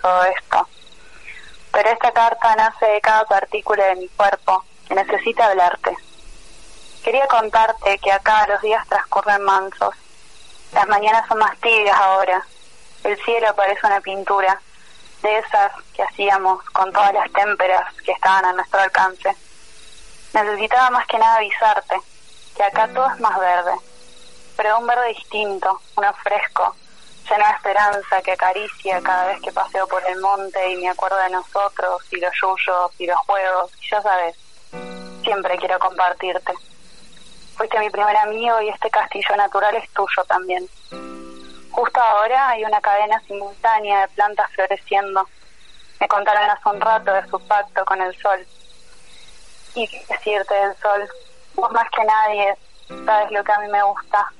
todo esto, pero esta carta nace de cada partícula de mi cuerpo que necesita hablarte. Quería contarte que acá los días transcurren mansos, las mañanas son más tibias ahora, el cielo parece una pintura, de esas que hacíamos con todas las témperas que estaban a nuestro alcance. Necesitaba más que nada avisarte que acá todo es más verde, pero un verde distinto, uno fresco, lleno de esperanza que acaricia cada vez que paseo por el monte y me acuerdo de nosotros y los yuyos y los juegos, y ya sabes, siempre quiero compartirte. Fuiste mi primer amigo y este castillo natural es tuyo también. Justo ahora hay una cadena simultánea de plantas floreciendo. Me contaron hace un rato de su pacto con el sol. Y qué decirte del sol, vos más que nadie sabes lo que a mí me gusta.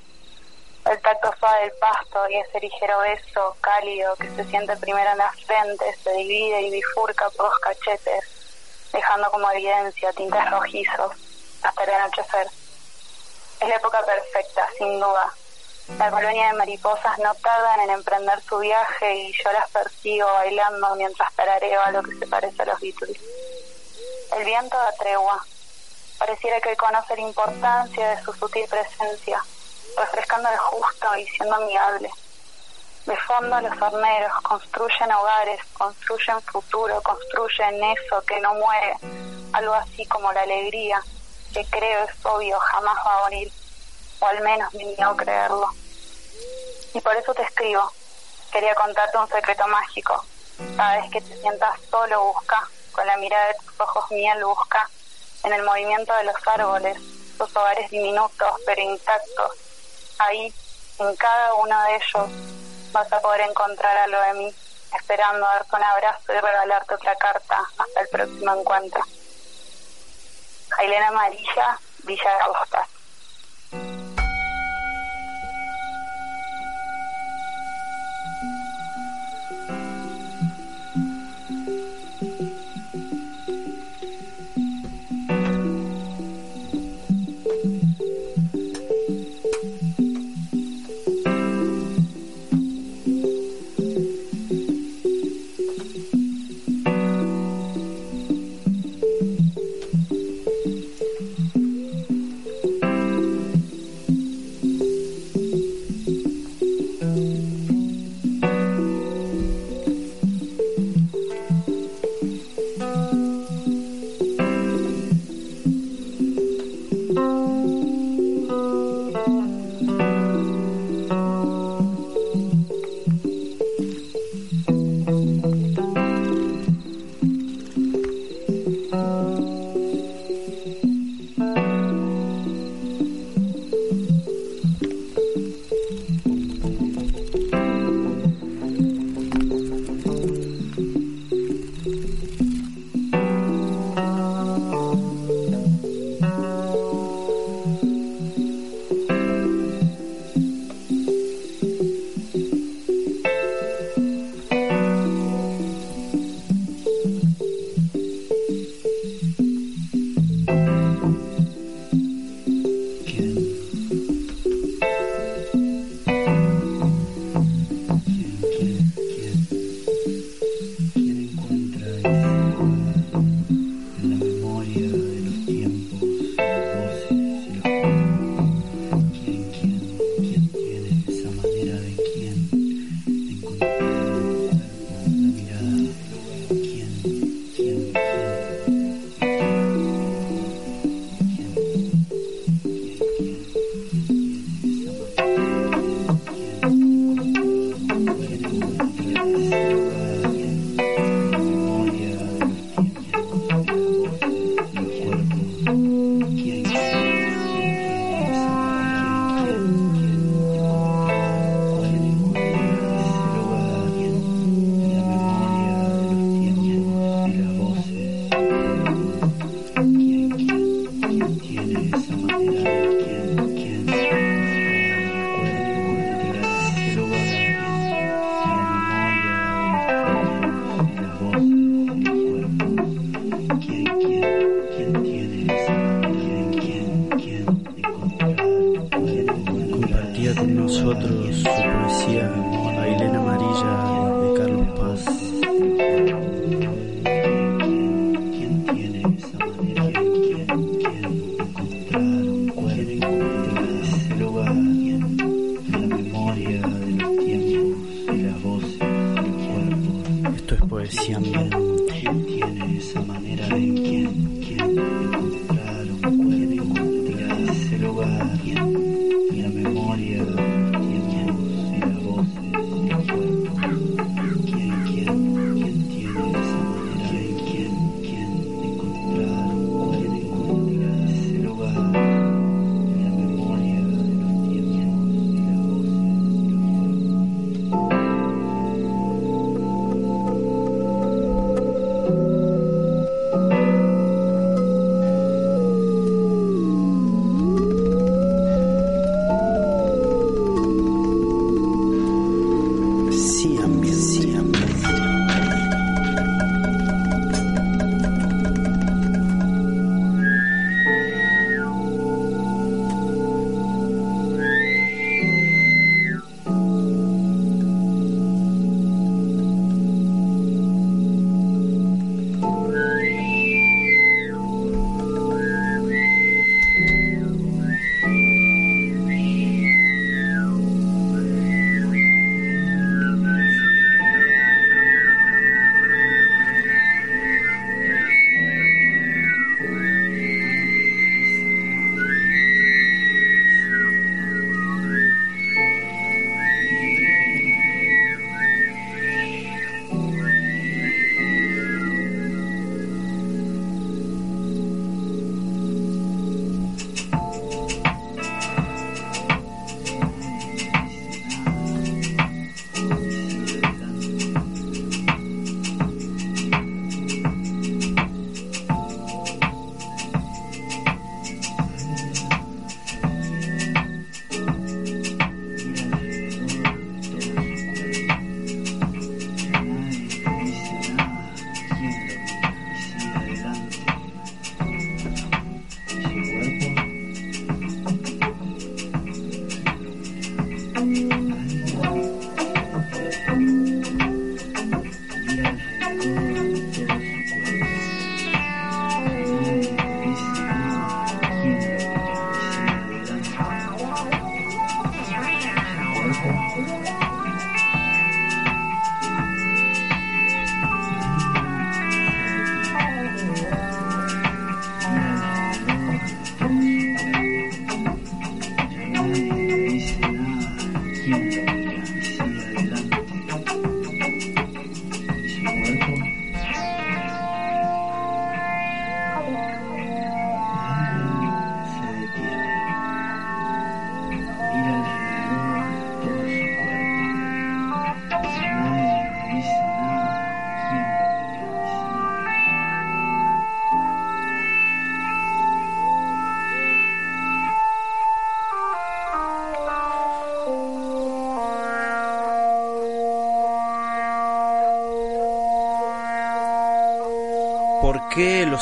El tacto suave del pasto y ese ligero beso cálido que se siente primero en la frente, se divide y bifurca por los cachetes, dejando como evidencia tintes rojizos hasta el anochecer. Es la época perfecta, sin duda, la colonia de mariposas no tardan en emprender su viaje y yo las persigo bailando mientras tarareo a lo que se parece a los Beatles. El viento da tregua. Pareciera que conoce la importancia de su sutil presencia, refrescando el justo y siendo amigable. De fondo los horneros construyen hogares, construyen futuro, construyen eso que no muere, algo así como la alegría, que creo es obvio jamás va a morir o al menos me niego a creerlo. Y por eso te escribo. Quería contarte un secreto mágico. Cada vez que te sientas solo, busca, con la mirada de tus ojos miel, busca, en el movimiento de los árboles, los hogares diminutos pero intactos. Ahí, en cada uno de ellos, vas a poder encontrar algo de mí, esperando darte un abrazo y regalarte otra carta hasta el próximo encuentro. Jailena Amarilla, Villa de Agostas.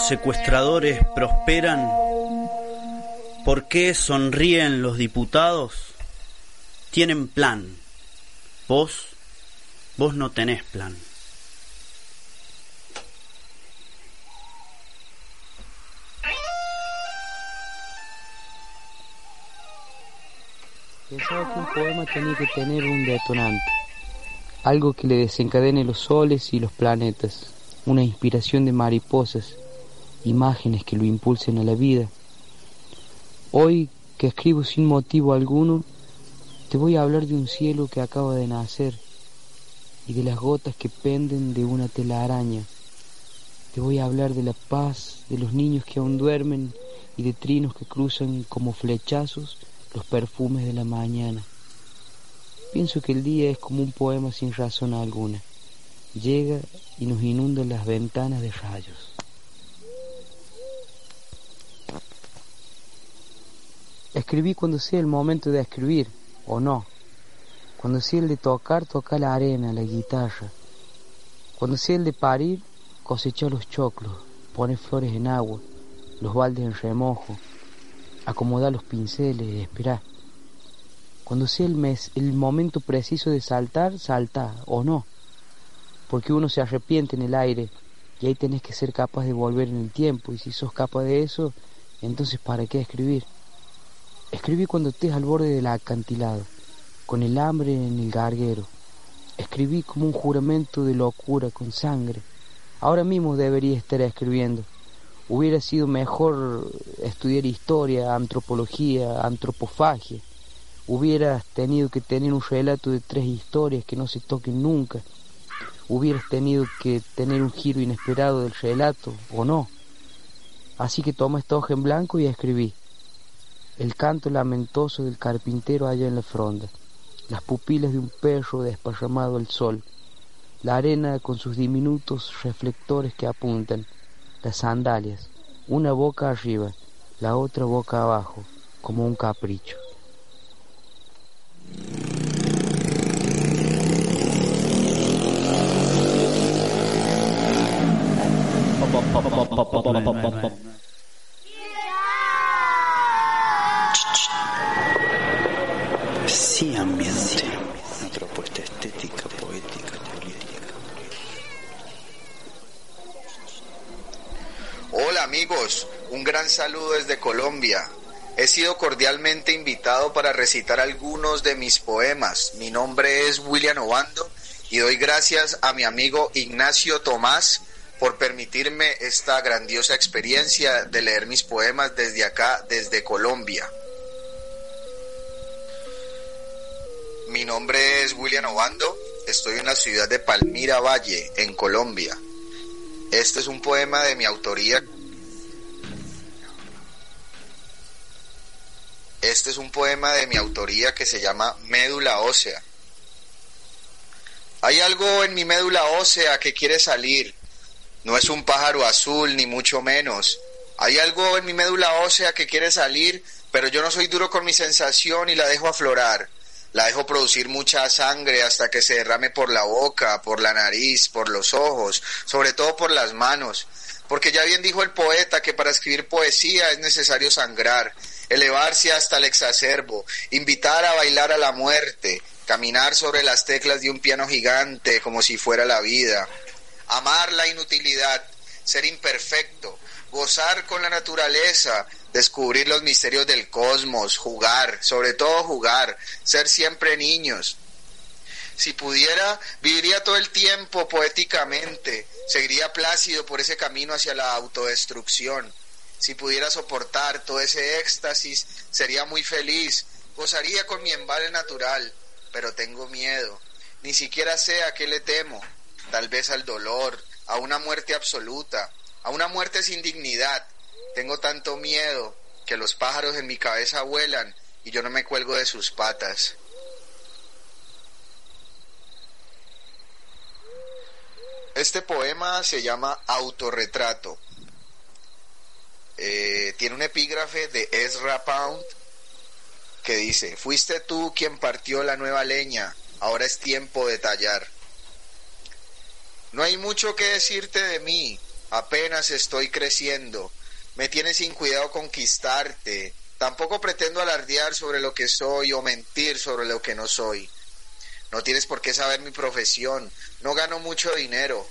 Secuestradores prosperan? ¿Por qué sonríen los diputados? Tienen plan. Vos, vos no tenés plan. Pensaba que un poema tenía que tener un detonante, algo que le desencadene los soles y los planetas, una inspiración de mariposas, imágenes que lo impulsen a la vida. Hoy que escribo sin motivo alguno, te voy a hablar de un cielo que acaba de nacer y de las gotas que penden de una telaraña. Te voy a hablar de la paz, de los niños que aún duermen y de trinos que cruzan como flechazos los perfumes de la mañana. Pienso que el día es como un poema sin razón alguna. Llega y nos inunda las ventanas de rayos. Escribí cuando sea el momento de escribir, o no. Cuando sea el de tocar, toca la arena, la guitarra. Cuando sea el de parir, cosecha los choclos, pone flores en agua, los baldes en remojo, acomoda los pinceles, espera. Cuando sea el, mes, el momento preciso de saltar, salta o no. Porque uno se arrepiente en el aire y ahí tenés que ser capaz de volver en el tiempo. Y si sos capaz de eso, entonces ¿para qué escribir? Escribí cuando estés al borde del acantilado, con el hambre en el garguero. Escribí como un juramento de locura con sangre. Ahora mismo debería estar escribiendo. Hubiera sido mejor estudiar historia, antropología, antropofagia. Hubieras tenido que tener un relato de tres historias que no se toquen nunca. Hubieras tenido que tener un giro inesperado del relato, ¿o no? Así que toma esta hoja en blanco y escribí. El canto lamentoso del carpintero allá en la fronda. Las pupilas de un perro desparramado al sol, la arena con sus diminutos reflectores que apuntan, las sandalias, una boca arriba, la otra boca abajo, como un capricho. Sí, ambiente. Una propuesta estética, poética, política. Hola amigos, un gran saludo desde Colombia. He sido cordialmente invitado para recitar algunos de mis poemas. Mi nombre es William Obando y doy gracias a mi amigo Ignacio Tomás por permitirme esta grandiosa experiencia de leer mis poemas desde acá, desde Colombia. Mi nombre es William Obando, estoy en la ciudad de Palmira Valle, en Colombia. Este es un poema de mi autoría. Este es un poema de mi autoría que se llama Médula ósea. Hay algo en mi médula ósea que quiere salir. No es un pájaro azul, ni mucho menos. Hay algo en mi médula ósea que quiere salir, pero yo no soy duro con mi sensación y la dejo aflorar la dejo producir mucha sangre hasta que se derrame por la boca, por la nariz, por los ojos, sobre todo por las manos. Porque ya bien dijo el poeta que para escribir poesía es necesario sangrar, elevarse hasta el exacerbo, invitar a bailar a la muerte, caminar sobre las teclas de un piano gigante como si fuera la vida, amar la inutilidad, ser imperfecto, gozar con la naturaleza, descubrir los misterios del cosmos, jugar, sobre todo jugar, ser siempre niños. Si pudiera, viviría todo el tiempo poéticamente, seguiría plácido por ese camino hacia la autodestrucción. Si pudiera soportar todo ese éxtasis, sería muy feliz, gozaría con mi embale natural, pero tengo miedo. Ni siquiera sé a qué le temo, tal vez al dolor, a una muerte absoluta, a una muerte sin dignidad, tengo tanto miedo que los pájaros en mi cabeza vuelan y yo no me cuelgo de sus patas. Este poema se llama Autorretrato. Eh, tiene un epígrafe de Ezra Pound que dice, fuiste tú quien partió la nueva leña, ahora es tiempo de tallar. No hay mucho que decirte de mí, apenas estoy creciendo, me tiene sin cuidado conquistarte. Tampoco pretendo alardear sobre lo que soy o mentir sobre lo que no soy. No tienes por qué saber mi profesión. No gano mucho dinero.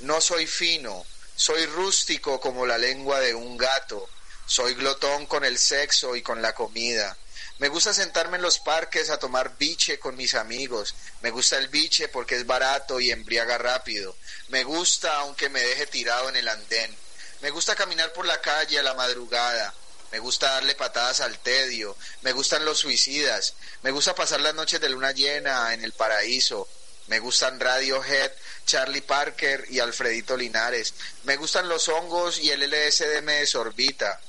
No soy fino. Soy rústico como la lengua de un gato. Soy glotón con el sexo y con la comida. Me gusta sentarme en los parques a tomar biche con mis amigos. Me gusta el biche porque es barato y embriaga rápido. Me gusta aunque me deje tirado en el andén. Me gusta caminar por la calle a la madrugada. Me gusta darle patadas al tedio. Me gustan los suicidas. Me gusta pasar las noches de luna llena en el paraíso. Me gustan Radiohead, Charlie Parker y Alfredito Linares. Me gustan los hongos y el LSD me desorbita.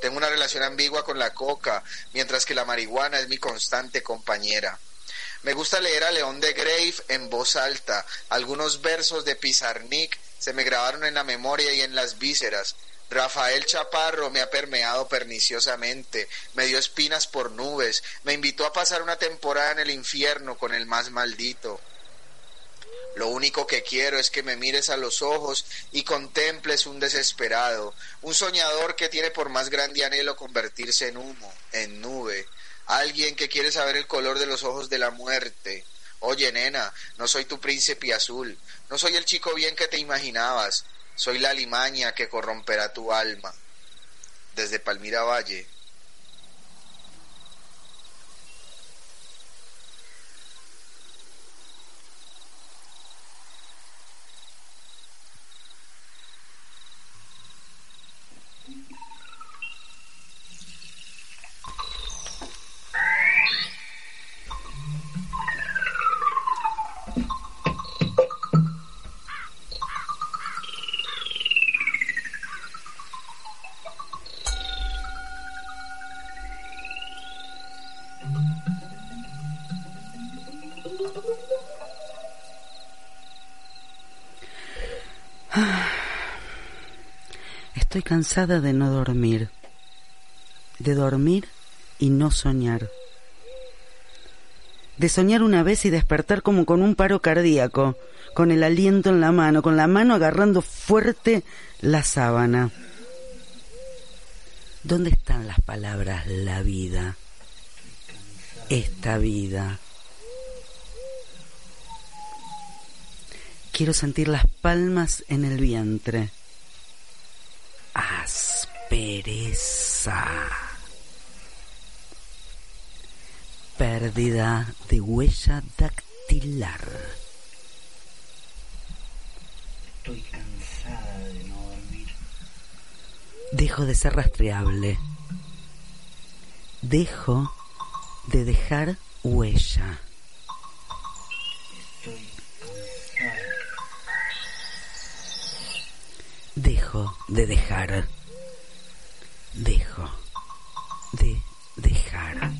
Tengo una relación ambigua con la coca, mientras que la marihuana es mi constante compañera. Me gusta leer a León de Grave en voz alta, algunos versos de Pizarnik se me grabaron en la memoria y en las vísceras. Rafael Chaparro me ha permeado perniciosamente, me dio espinas por nubes, me invitó a pasar una temporada en el infierno con el más maldito. Lo único que quiero es que me mires a los ojos y contemples un desesperado, un soñador que tiene por más grande anhelo convertirse en humo, en nube. Alguien que quiere saber el color de los ojos de la muerte. Oye, nena, no soy tu príncipe azul, no soy el chico bien que te imaginabas, soy la limaña que corromperá tu alma. Desde Palmira Valle, Estoy cansada de no dormir, de dormir y no soñar, de soñar una vez y despertar como con un paro cardíaco, con el aliento en la mano, con la mano agarrando fuerte la sábana. ¿Dónde están las palabras la vida? Esta vida. Quiero sentir las palmas en el vientre aspereza, pérdida de huella dactilar. Estoy cansada de no dormir. Dejo de ser rastreable. Dejo de dejar huella. Dejo de dejar. Dejo de dejar.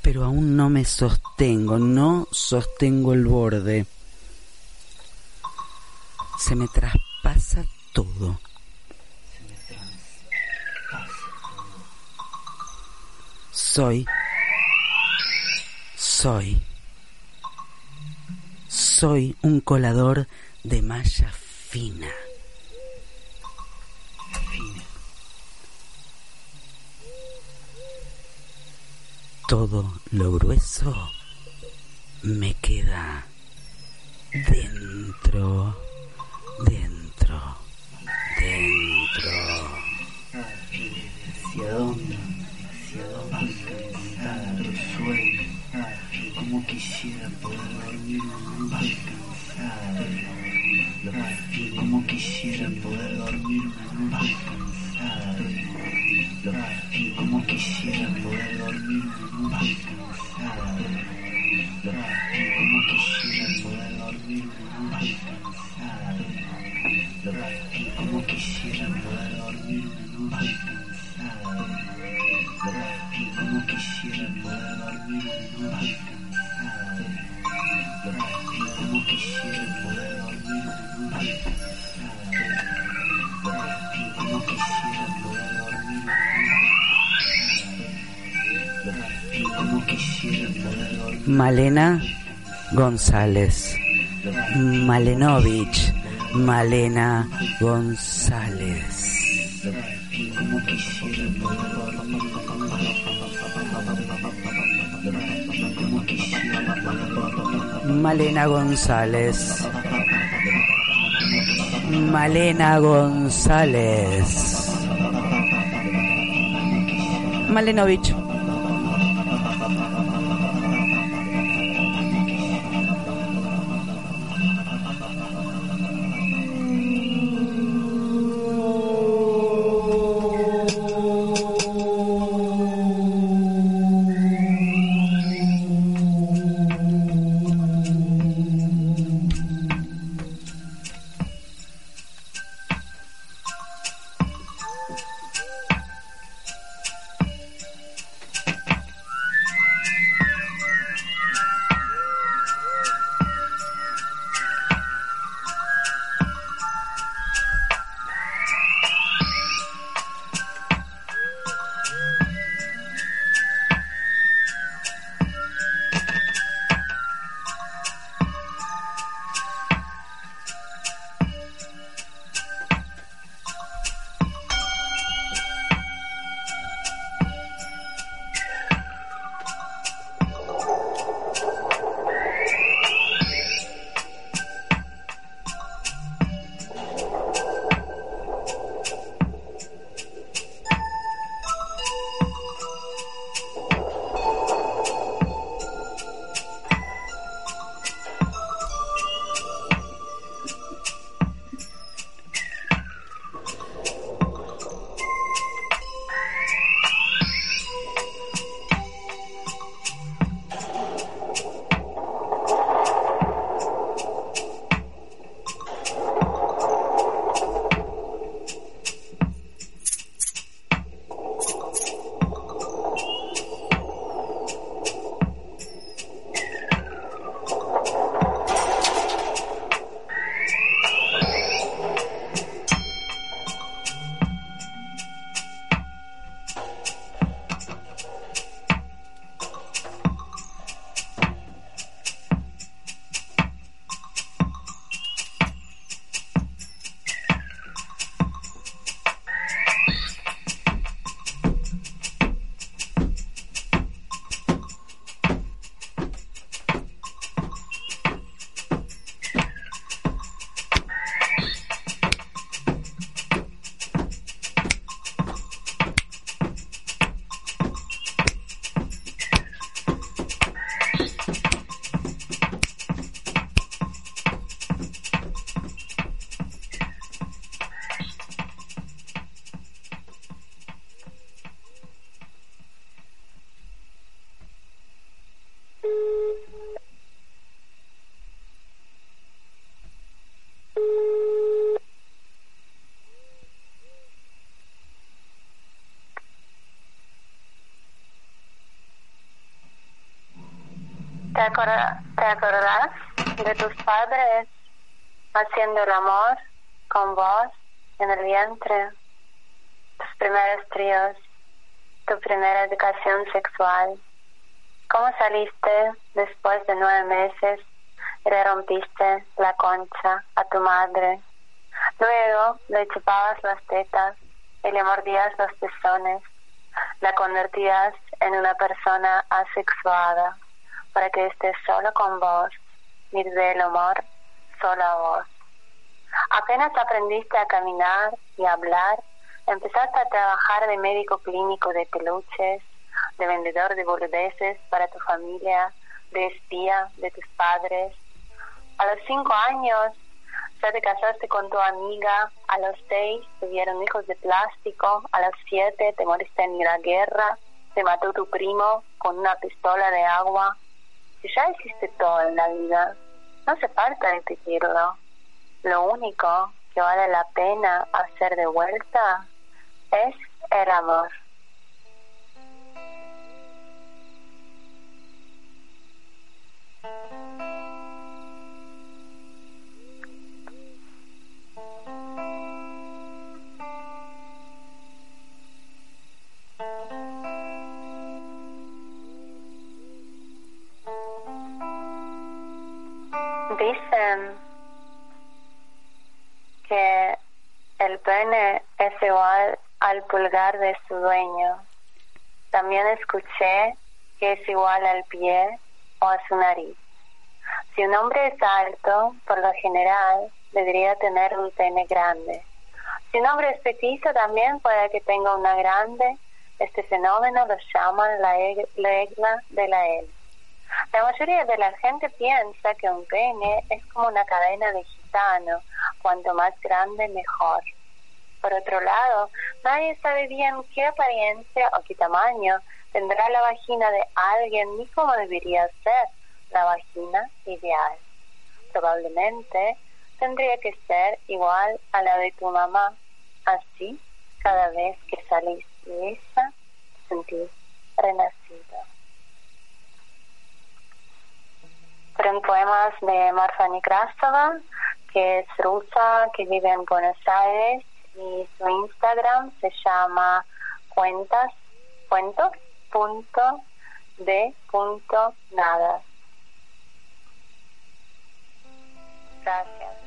Pero aún no me sostengo, no sostengo el borde. Se me traspasa todo. Soy soy. Soy un colador de malla fina. Todo lo grueso me queda dentro, dentro, dentro. Quisiera poder dormir noche cansada, como quisiera poder dormir noche cansada, como quisiera poder dormir noche cansada, como quisiera poder dormir noche cansada, Malena González. Malenovich. Malena González. Como quisiera Malena González. Malenovich. ¿Te acordás de tus padres haciendo el amor con vos en el vientre? Tus primeros tríos, tu primera educación sexual. ¿Cómo saliste después de nueve meses y le rompiste la concha a tu madre? Luego le chupabas las tetas y le mordías los pezones. La convertías en una persona asexuada para que estés solo con vos, y del amor solo a vos. Apenas aprendiste a caminar y hablar, empezaste a trabajar de médico clínico de peluches, de vendedor de boludeces para tu familia, de espía de tus padres. A los cinco años ya te casaste con tu amiga, a los seis tuvieron hijos de plástico, a los siete te moriste en la guerra, te mató tu primo con una pistola de agua. Si ya hiciste todo en la vida, no hace falta repetirlo. Lo único que vale la pena hacer de vuelta es el amor. Dicen que el pene es igual al pulgar de su dueño. También escuché que es igual al pie o a su nariz. Si un hombre es alto, por lo general, debería tener un pene grande. Si un hombre es petizo, también puede que tenga una grande. Este fenómeno lo llaman la regla de la L. La mayoría de la gente piensa que un pene es como una cadena de gitano, cuanto más grande mejor. Por otro lado, nadie sabe bien qué apariencia o qué tamaño tendrá la vagina de alguien ni cómo debería ser la vagina ideal. Probablemente tendría que ser igual a la de tu mamá. Así, cada vez que salís esa, sentís renacido. Fueron poemas de Marfa Nekrasova, que es rusa, que vive en Buenos Aires y su Instagram se llama cuentas, cuentos, punto, de punto, nada. Gracias.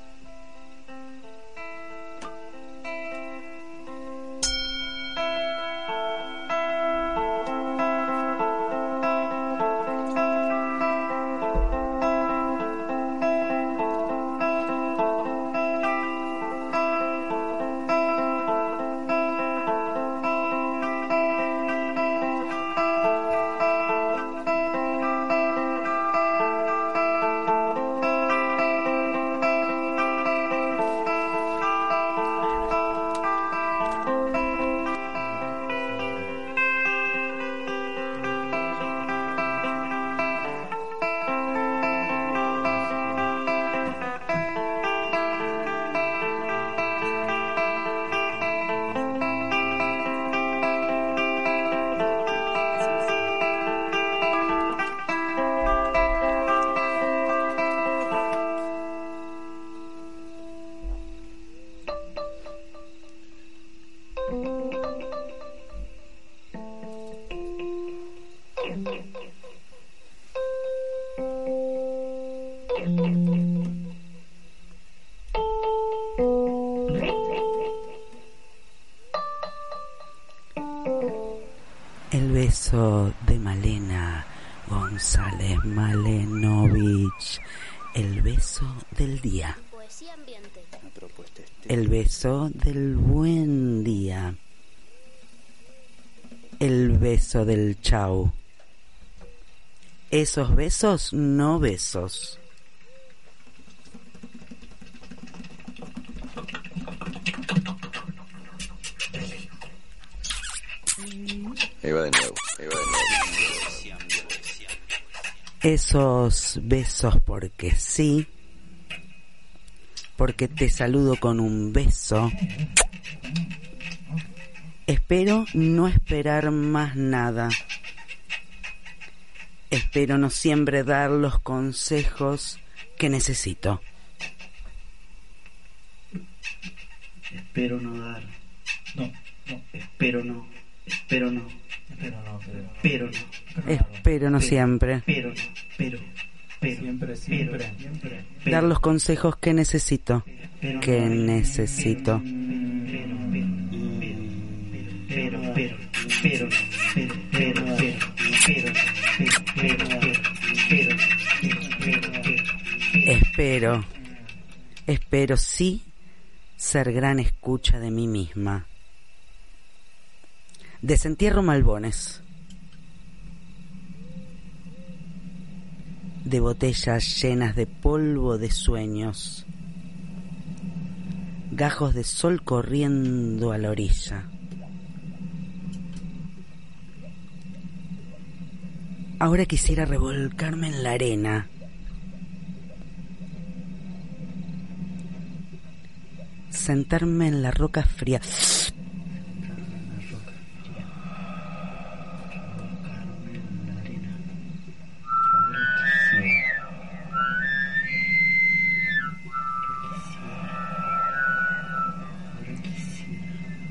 Beso del buen día. El beso del chau. Esos besos no besos. Ahí va de nuevo, ahí va de nuevo. Esos besos porque sí. Porque te saludo con un beso. Espero no esperar más nada. Espero no siempre dar los consejos que necesito. Espero no dar. No, no, espero no. Espero no. Espero no, pero, no. Espero no siempre. Pero no, pero, dar los consejos que necesito, que necesito. Espero, espero sí ser gran escucha de mí misma. Desentierro Malbones. De botellas llenas de polvo de sueños. Gajos de sol corriendo a la orilla. Ahora quisiera revolcarme en la arena. Sentarme en la roca fría.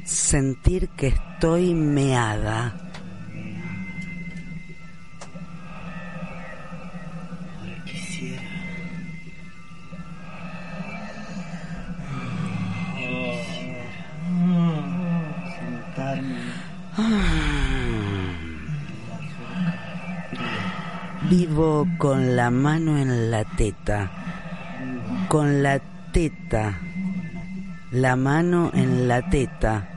Sentir que estoy meada. Vivo con la mano en la teta, con la teta, la mano en la teta,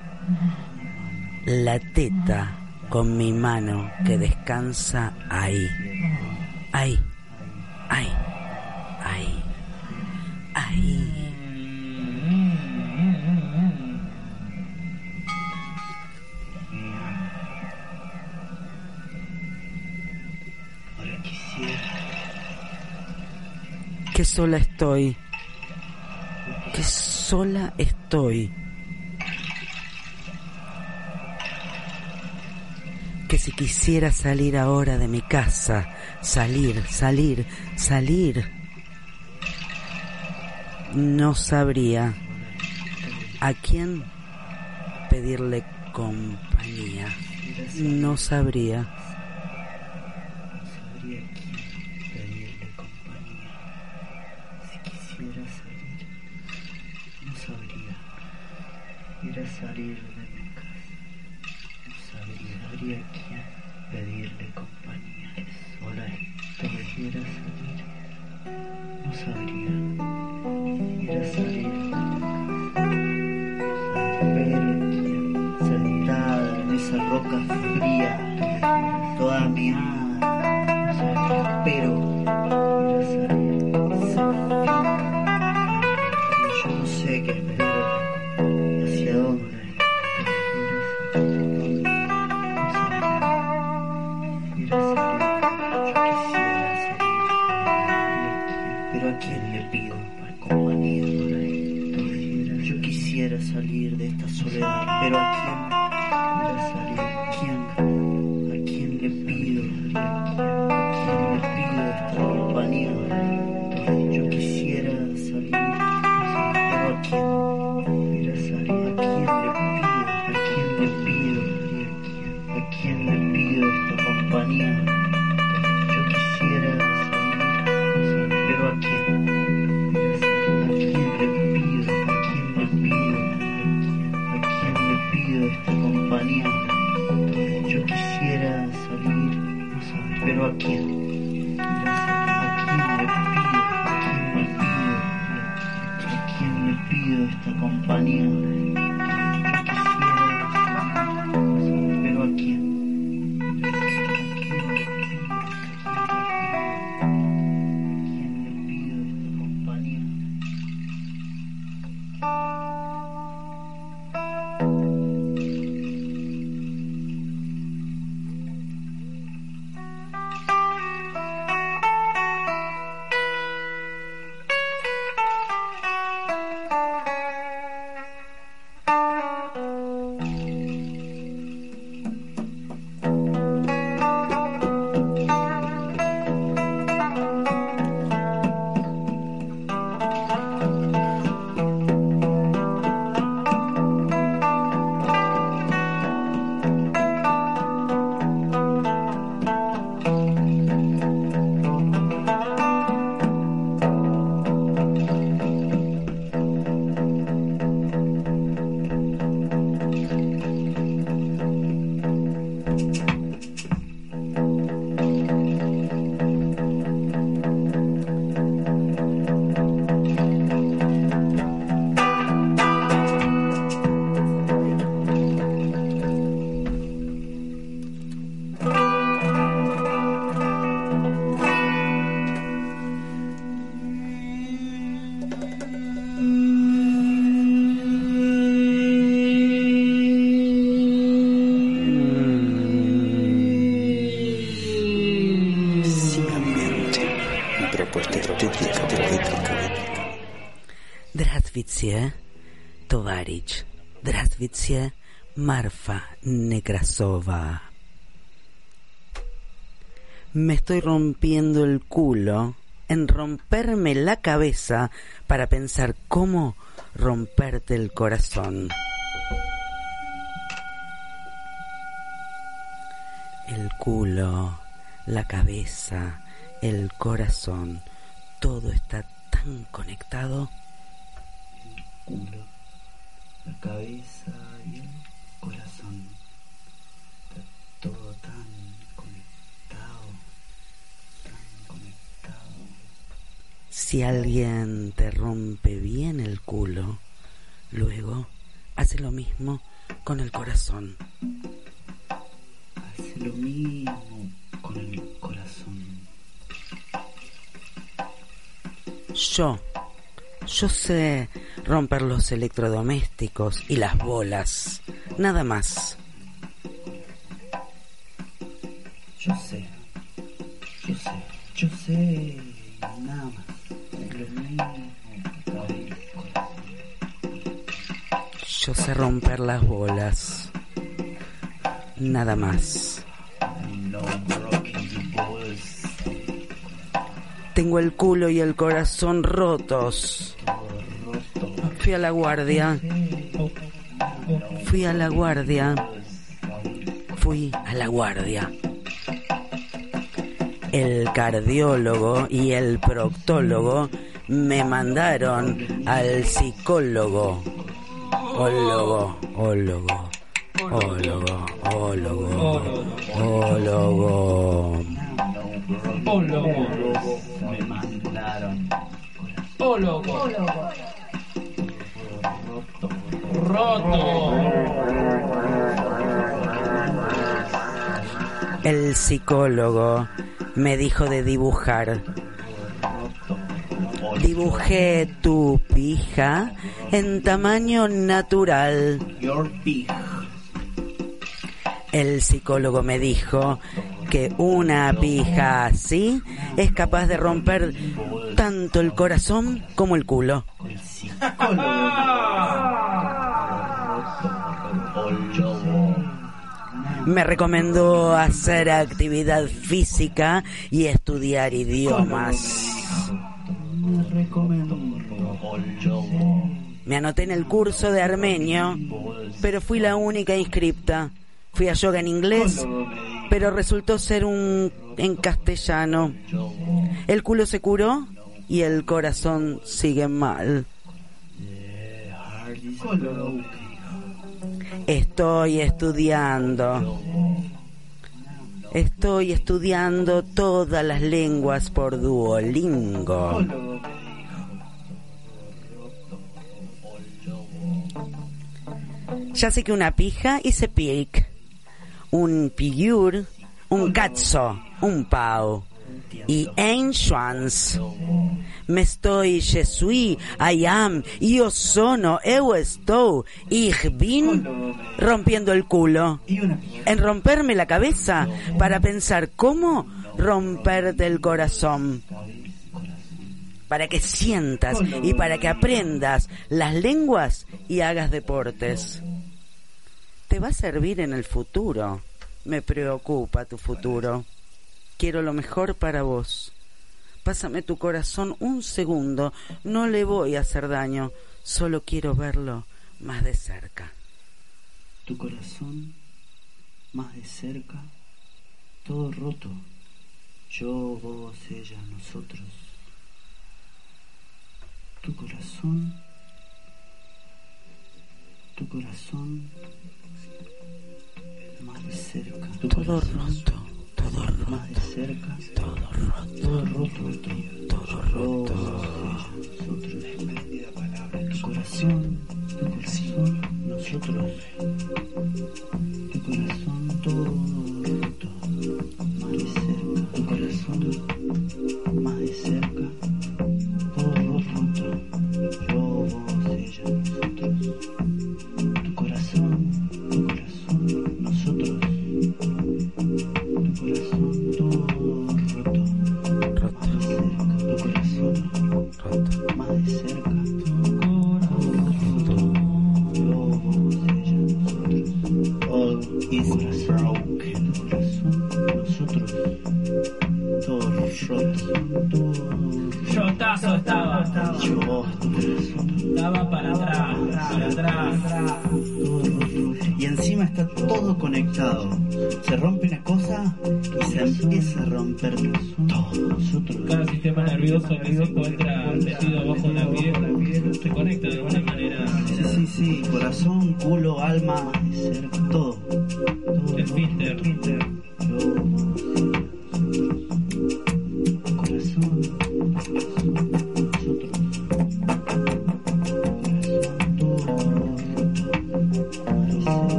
la teta con mi mano que descansa ahí, ahí, ahí, ahí, ahí. que sola estoy, que sola estoy, si quisiera salir ahora de mi casa, salir, salir, salir, no sabría a quién pedirle compañía, no sabría. salir de mi casa. No sabría, Love me. Tovarich, Drasvitsia, Marfa Nekrasova. Me estoy rompiendo el culo en romperme la cabeza para pensar cómo romperte el corazón. El culo, la cabeza, el corazón, todo está tan conectado. El culo la cabeza y el corazón. Está todo tan conectado, tan conectado. Si alguien te rompe bien el culo, luego hace lo mismo con el corazón. Hace lo mismo con el corazón. Yo, yo sé romper los electrodomésticos y las bolas, nada más. Yo sé, yo sé, yo sé nada más. Lo mismo. Yo sé romper las bolas, nada más. Tengo el culo y el corazón rotos. Fui a la guardia. Fui a la guardia. Fui a la guardia. El cardiólogo y el proctólogo me mandaron al psicólogo. Ólogo, ólogo, ólogo, ólogo, ólogo. Mandaron Ólogo. Roto. El psicólogo me dijo de dibujar. Dibujé tu pija en tamaño natural. your pig. El psicólogo me dijo que una pija así es capaz de romper tanto el corazón como el culo. Me recomendó hacer actividad física y estudiar idiomas. Me anoté en el curso de armenio, pero fui la única inscripta. Fui a yoga en inglés, pero resultó ser un en castellano. El culo se curó y el corazón sigue mal. Estoy estudiando. Estoy estudiando todas las lenguas por Duolingo. Ya sé que una pija hice pic, un pigur, un cazzo, un pau y ein schwanz. Me estoy, je I am, io sono, eu estou, ich bin, rompiendo el culo. En romperme la cabeza para pensar cómo romperte el corazón. Para que sientas y para que aprendas las lenguas y hagas deportes. Te va a servir en el futuro. Me preocupa tu futuro. Quiero lo mejor para vos. Pásame tu corazón un segundo. No le voy a hacer daño. Solo quiero verlo más de cerca. Tu corazón más de cerca, todo roto. Yo, vos, ella, nosotros. Tu corazón, tu corazón más de cerca. Tu Todo corazón roto, todo roto, más de cerca, todo roto, todo roto. todo roto. nosotros. Tu corazón, tu corazón, nosotros. Tu corazón todo roto, más de cerca. Tu corazón más de cerca,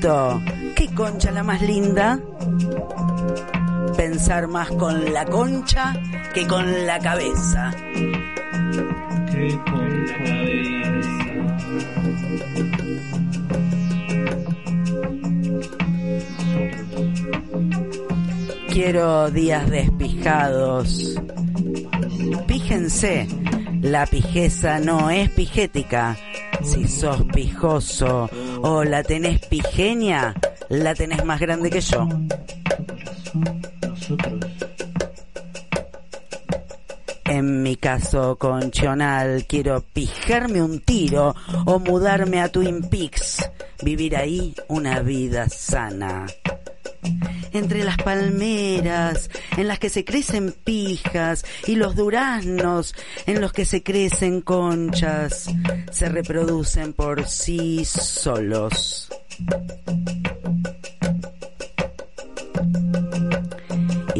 ¿qué concha la más linda? Pensar más con la concha que con la cabeza. Que con la cabeza. Quiero días despijados. Píjense, la pijeza no es pijética. Si sos pijoso o la tenés pigenia, la tenés más grande que yo. En mi caso conchonal, quiero pijarme un tiro o mudarme a Twin Peaks, vivir ahí una vida sana. Entre las palmeras, en las que se crecen pijas, y los duraznos, en los que se crecen conchas, se reproducen por sí solos.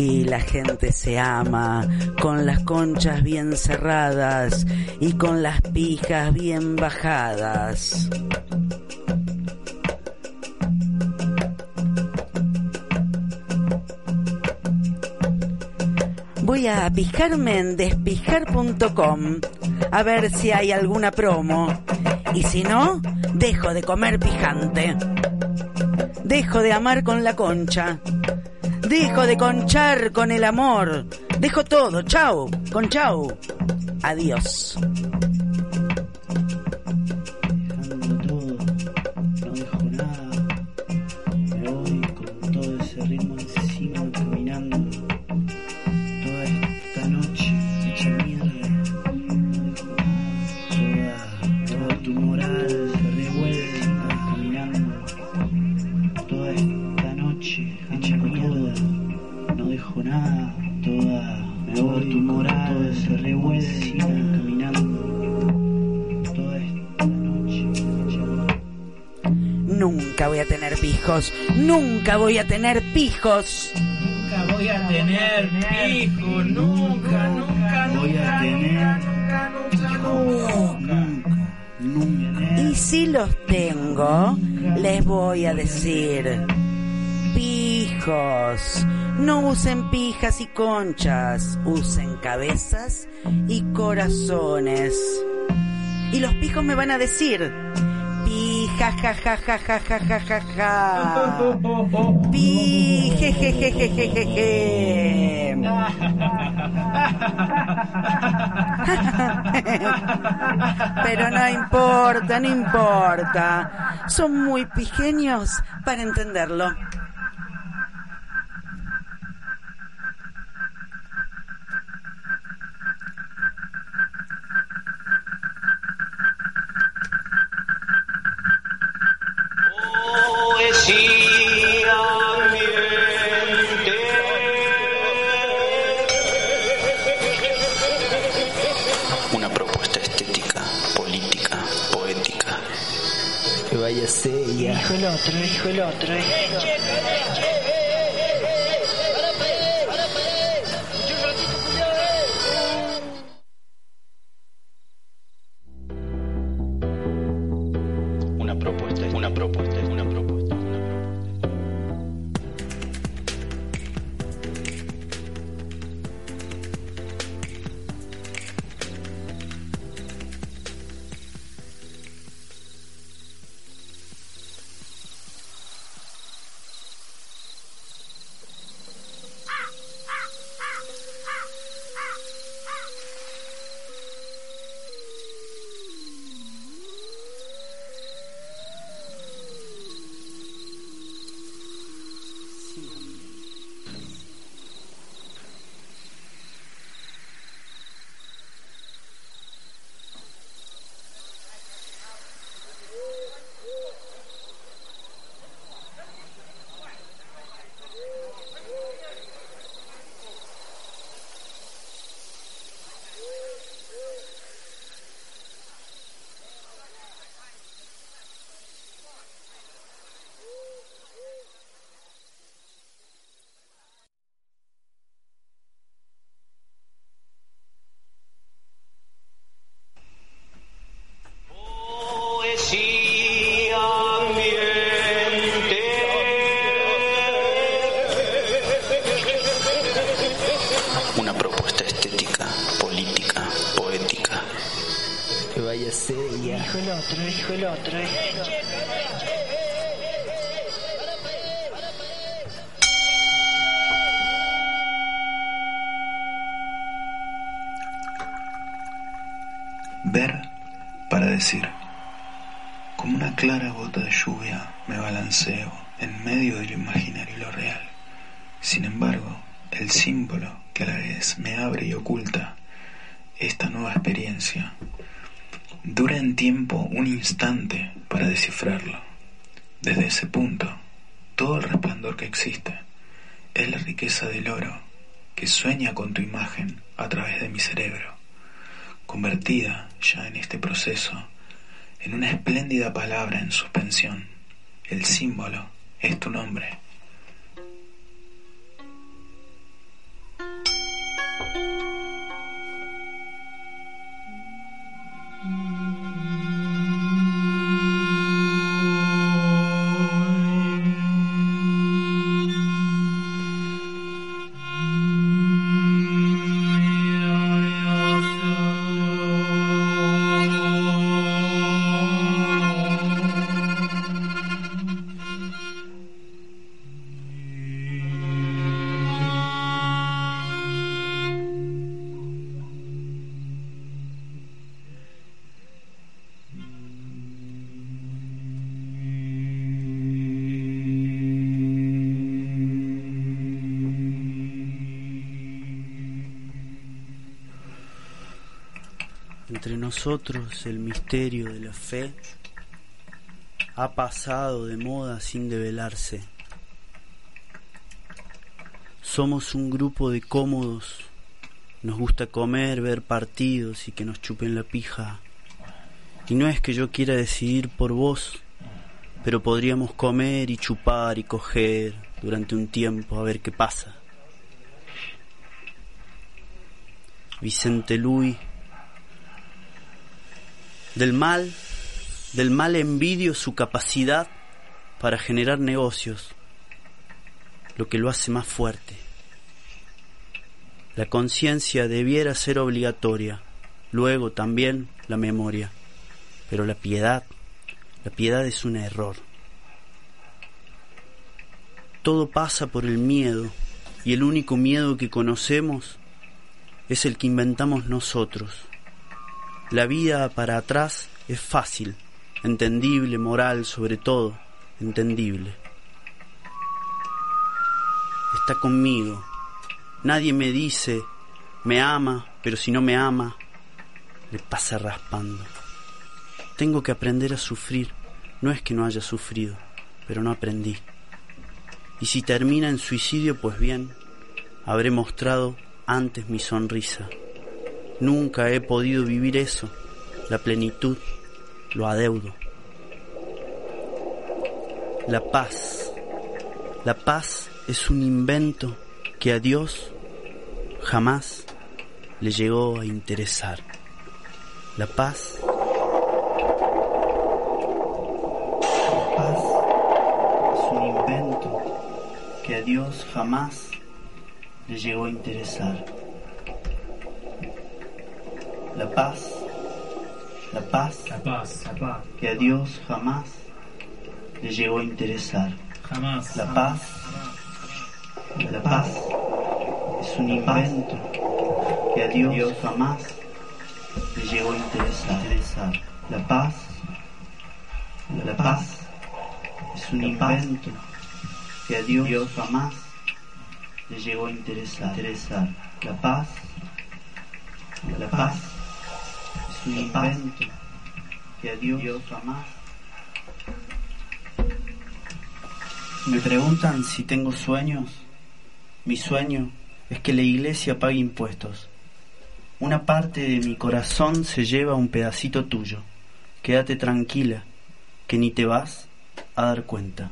y la gente se ama con las conchas bien cerradas y con las pijas bien bajadas. Voy a pijarme en despijar.com a ver si hay alguna promo. Y si no, dejo de comer pijante. Dejo de amar con la concha. Dejo de conchar con el amor. Dejo todo. Chau. Con chau. Adiós. Nunca voy a tener pijos, nunca voy a tener pijos. Nunca voy a tener pijo, nunca, nunca, voy a nunca, tener nunca, nunca, nunca. nunca, nunca. Y si los tengo, les voy a decir, pijos, no usen pijas y conchas, usen cabezas y corazones. Y los pijos me van a decir, pija, ja, ja, ja, ja, ja, ja, ja, ja. Pi, je, je, je, je, je, je, je. Pero no importa, no importa. Son muy pequeños para entenderlo. Una propuesta estética, política, poética. Que vaya ya. Dijo el otro, dijo el otro. Una Entre nosotros el misterio de la fe ha pasado de moda sin develarse. Somos un grupo de cómodos, nos gusta comer, ver partidos y que nos chupen la pija. Y no es que yo quiera decidir por vos, pero podríamos comer y chupar y coger durante un tiempo a ver qué pasa. Vicente Luis del mal, del mal envidio su capacidad para generar negocios, lo que lo hace más fuerte. La conciencia debiera ser obligatoria, luego también la memoria, pero la piedad, la piedad es un error. Todo pasa por el miedo, y el único miedo que conocemos es el que inventamos nosotros. La vida para atrás es fácil, entendible, moral, sobre todo, entendible. Está conmigo. Nadie me dice, me ama, pero si no me ama, le pasa raspando. Tengo que aprender a sufrir. No es que no haya sufrido, pero no aprendí. Y si termina en suicidio, pues bien, habré mostrado antes mi sonrisa. Nunca he podido vivir eso, la plenitud, lo adeudo. La paz, la paz es un invento que a Dios jamás le llegó a interesar. La paz, es un invento que a Dios jamás le llegó a interesar. La paz, la paz, La paz, la paz. que a Dios jamás le llegó a interesar. Jamás. La paz, la paz es un invento que a Dios jamás le llegó a interesar. La paz, la paz es un invento que a Dios jamás le llegó a interesar. La paz, la paz un invento que a Dios jamás Me preguntan si tengo sueños. Mi sueño es que la iglesia pague impuestos. Una parte de mi corazón se lleva un pedacito tuyo. Quédate tranquila, que ni te vas a dar cuenta.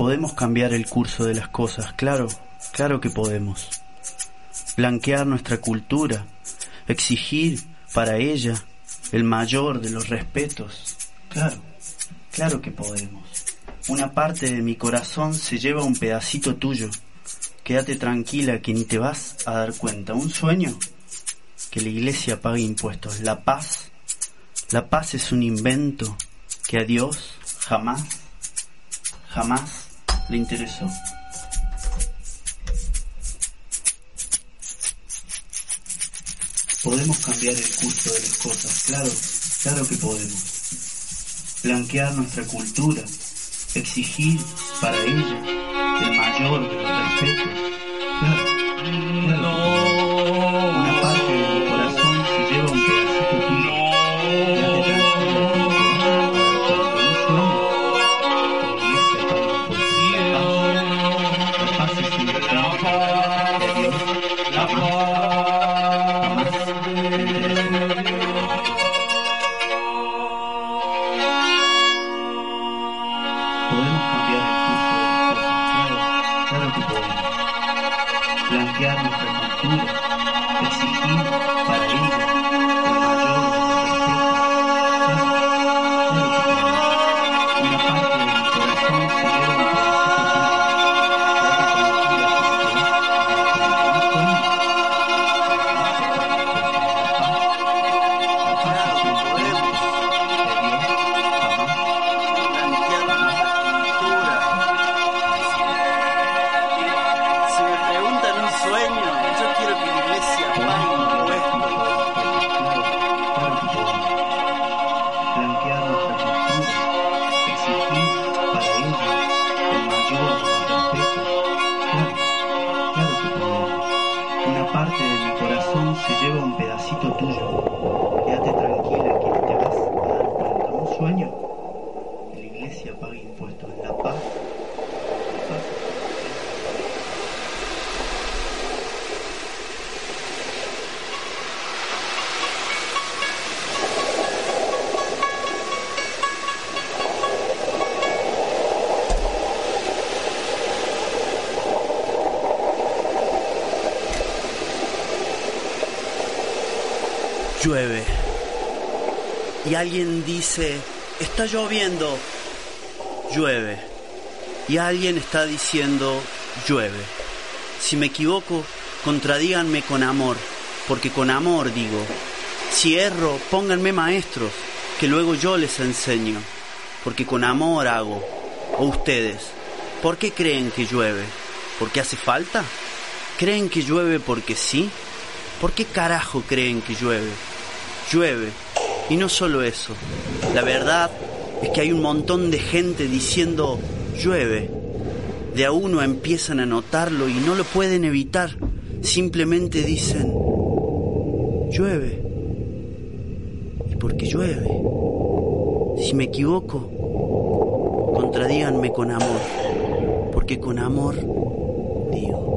Podemos cambiar el curso de las cosas, claro, claro que podemos blanquear nuestra cultura, exigir para ella el mayor de los respetos. Claro, claro que podemos. Una parte de mi corazón se lleva un pedacito tuyo. Quédate tranquila que ni te vas a dar cuenta. Un sueño, que la iglesia pague impuestos. La paz, la paz es un invento que a Dios jamás, jamás le interesó. Podemos cambiar el curso de las cosas, claro, claro que podemos. Blanquear nuestra cultura, exigir para ella el mayor de los respetos, claro. Alguien dice, está lloviendo. Llueve. Y alguien está diciendo, llueve. Si me equivoco, contradíganme con amor, porque con amor digo. Si erro, pónganme maestros, que luego yo les enseño, porque con amor hago. O ustedes, ¿por qué creen que llueve? ¿Porque hace falta? ¿Creen que llueve porque sí? ¿Por qué carajo creen que llueve? Llueve. Y no solo eso. La verdad es que hay un montón de gente diciendo llueve. De a uno empiezan a notarlo y no lo pueden evitar. Simplemente dicen llueve. ¿Y por qué llueve? Si me equivoco, contradíganme con amor. Porque con amor digo.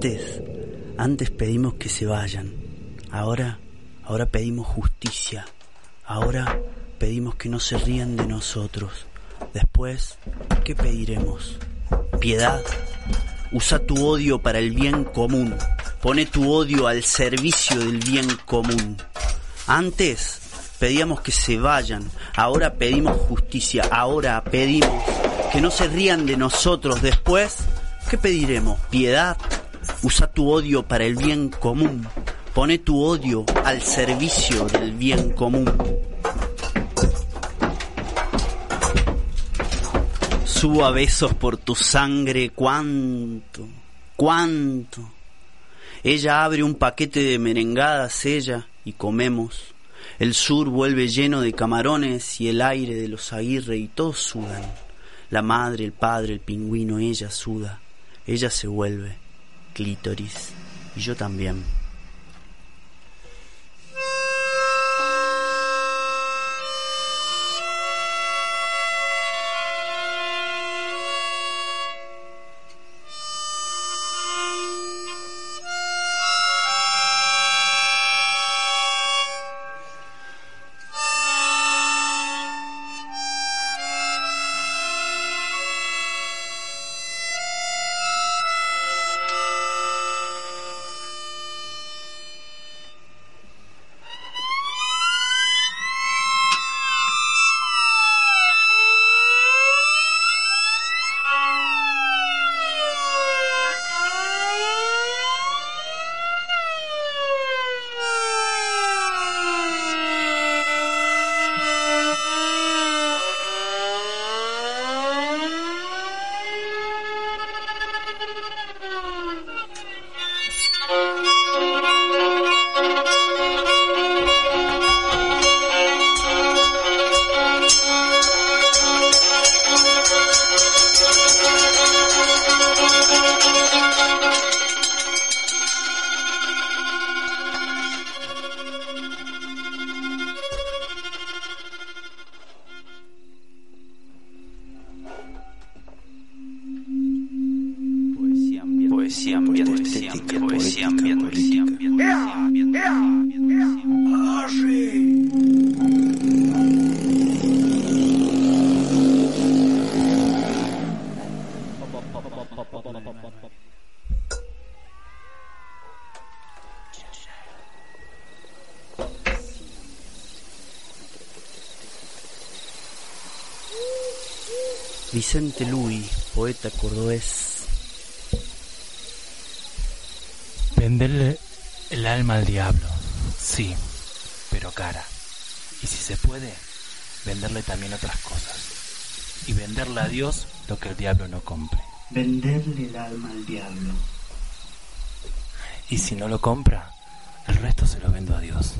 Antes, antes pedimos que se vayan. Ahora, ahora pedimos justicia. Ahora pedimos que se rían de nosotros. Después, ¿qué pediremos? Piedad. Usa tu odio para el bien común. Pone tu odio al servicio del bien común. Antes pedíamos que se vayan. Ahora pedimos justicia. Ahora pedimos que no se rían de nosotros. Después, ¿qué pediremos? Piedad. Usa tu odio para el bien común. Pone tu odio al servicio del bien común. Subo a besos por tu sangre, cuánto, cuánto. Ella abre un paquete de merengadas, ella, y comemos. El sur vuelve lleno de camarones y el aire de los aguirre y todos sudan. La madre, el padre, el pingüino, ella suda. Ella se vuelve clítoris y yo también. Vicente Luis, poeta cordobés. Venderle el alma al diablo, sí, pero cara. Y si se puede, venderle también otras cosas. Y venderle a Dios lo que el diablo no compre. Venderle el alma al diablo. Y si no lo compra, el resto se lo vendo a Dios.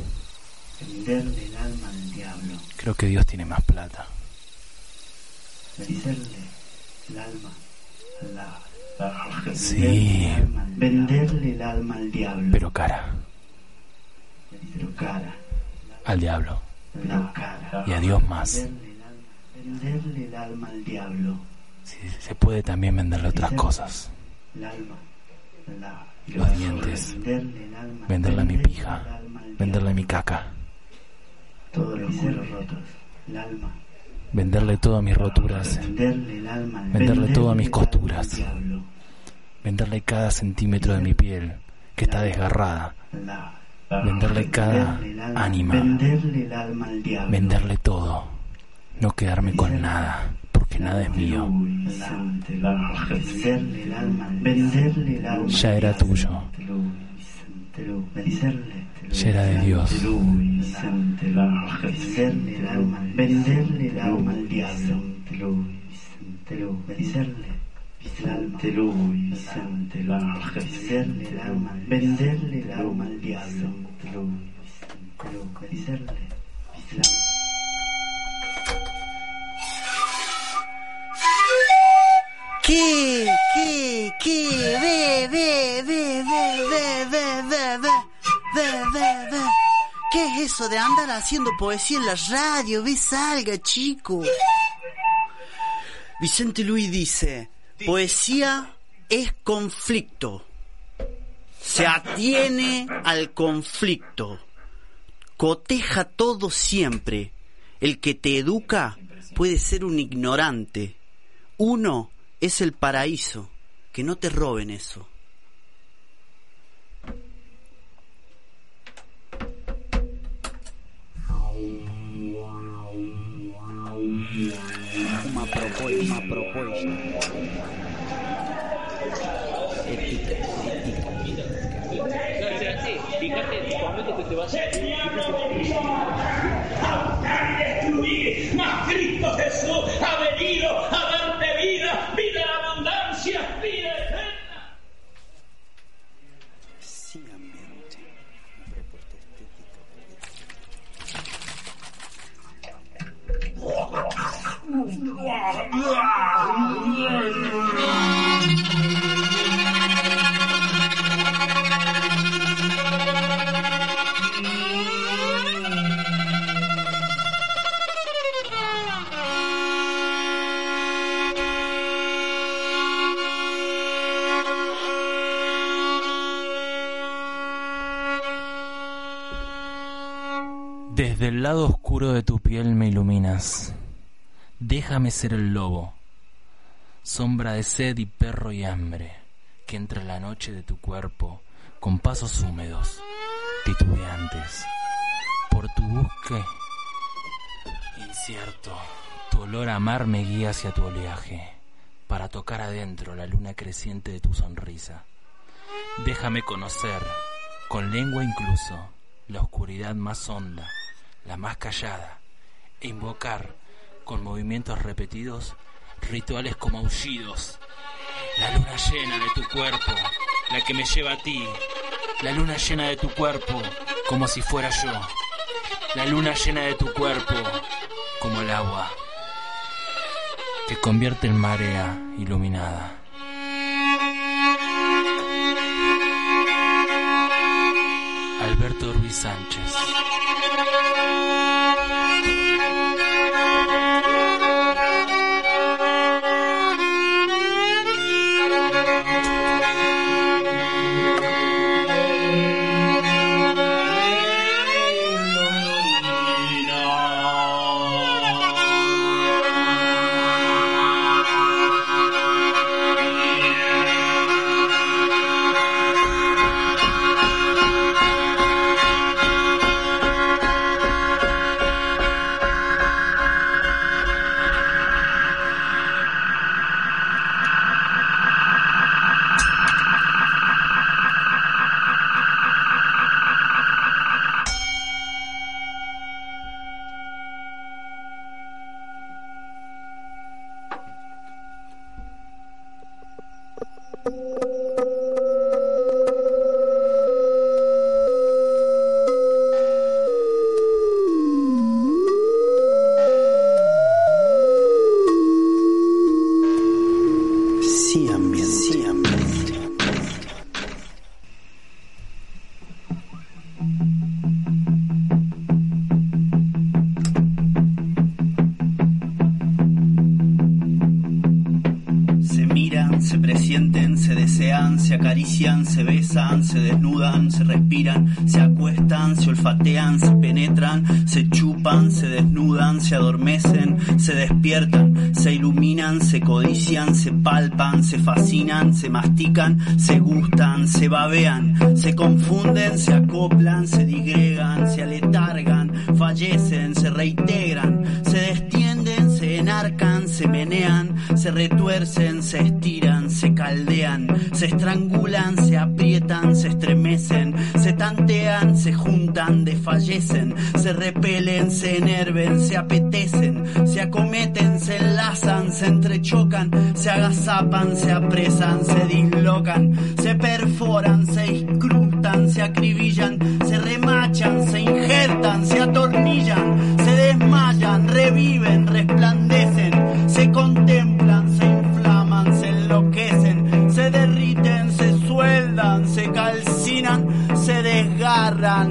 Venderle el alma al diablo. Creo que Dios tiene más plata. Venderle el alma al diablo. Sí, Venderle el alma al diablo. pero cara. Pero cara. Al diablo. Pero cara. Y a Dios más. Venderle el alma al diablo. Si se puede también venderle otras cosas. El alma. La, Los dientes. venderle el alma. Venderle mi pija. el alma Venderle mi caca. Todos los cueros rotos. El alma venderle todo a mis roturas, venderle, venderle todo a mis costuras, venderle cada centímetro de mi piel que está desgarrada, venderle cada ánima, venderle todo, no quedarme con nada, porque nada es mío. Ya era tuyo será de Dios. Venderle el alma al diablo. Venderle. Vicente Luis, el alma, venderle ¿Qué? ¿Qué? ¿Qué? Ve, ve, ve, ve, ve, ve, ve, ve ve, ve, ve. ¿Qué es eso de andar haciendo poesía en la radio? Ve, salga, chico. Vicente Luis dice, poesía es conflicto. Se atiene al conflicto. Coteja todo siempre. El que te educa puede ser un ignorante. Uno es el paraíso. Que no te roben eso. foi uma proposta ética. ética. Fíjate, cuando que te vas a destruir, mas Cristo Jesús ha venido a darte vida, vida en abundancia, vida Desde el lado oscuro de tu piel me iluminas. Déjame ser el lobo, sombra de sed y perro y hambre, que entra la noche de tu cuerpo con pasos húmedos, titubeantes. Por tu busque incierto, tu olor a mar me guía hacia tu oleaje, para tocar adentro la luna creciente de tu sonrisa. Déjame conocer, con lengua incluso, la oscuridad más honda, la más callada, e invocar, con movimientos repetidos, rituales como aullidos. La luna llena de tu cuerpo, la que me lleva a ti. La luna llena de tu cuerpo, como si fuera yo. La luna llena de tu cuerpo, como el agua, que convierte en marea iluminada. Alberto Ruiz Sánchez. Se gustan, se babean, se confunden, se acoplan, se digregan, se aletargan, fallecen, se reintegran, se destienden, se enarcan, se menean, se retuercen, se estiran, se caldean, se estrangulan, se aprietan, se estremecen, se juntan, desfallecen, se repelen, se enerven, se apetecen, se acometen, se enlazan, se entrechocan, se agazapan, se apresan, se dislocan, se perforan, se incrustan, se acribillan, se remachan, se injertan, se atornillan, se desmayan, reviven, resplandecen,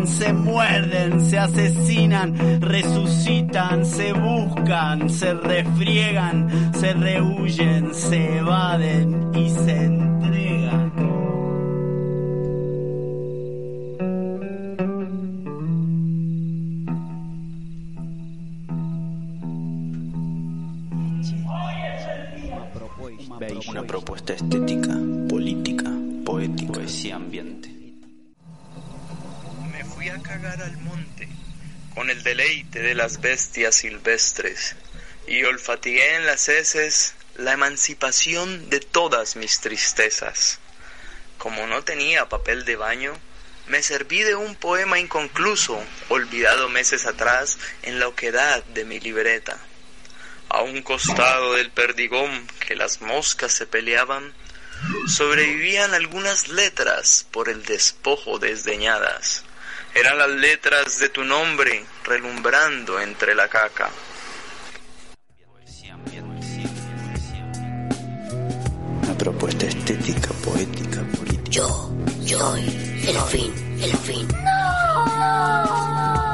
se muerden, se asesinan, resucitan, se buscan, se refriegan, se rehuyen, se evaden y se entregan. Una propuesta estética, política, poética, poesía ambiente. Fui a cagar al monte con el deleite de las bestias silvestres y olfateé en las heces la emancipación de todas mis tristezas. Como no tenía papel de baño, me serví de un poema inconcluso, olvidado meses atrás en la oquedad de mi libreta. A un costado del perdigón que las moscas se peleaban, sobrevivían algunas letras por el despojo desdeñadas. Eran las letras de tu nombre relumbrando entre la caca. Una propuesta estética, poética, política. Yo soy el fin, el fin. No.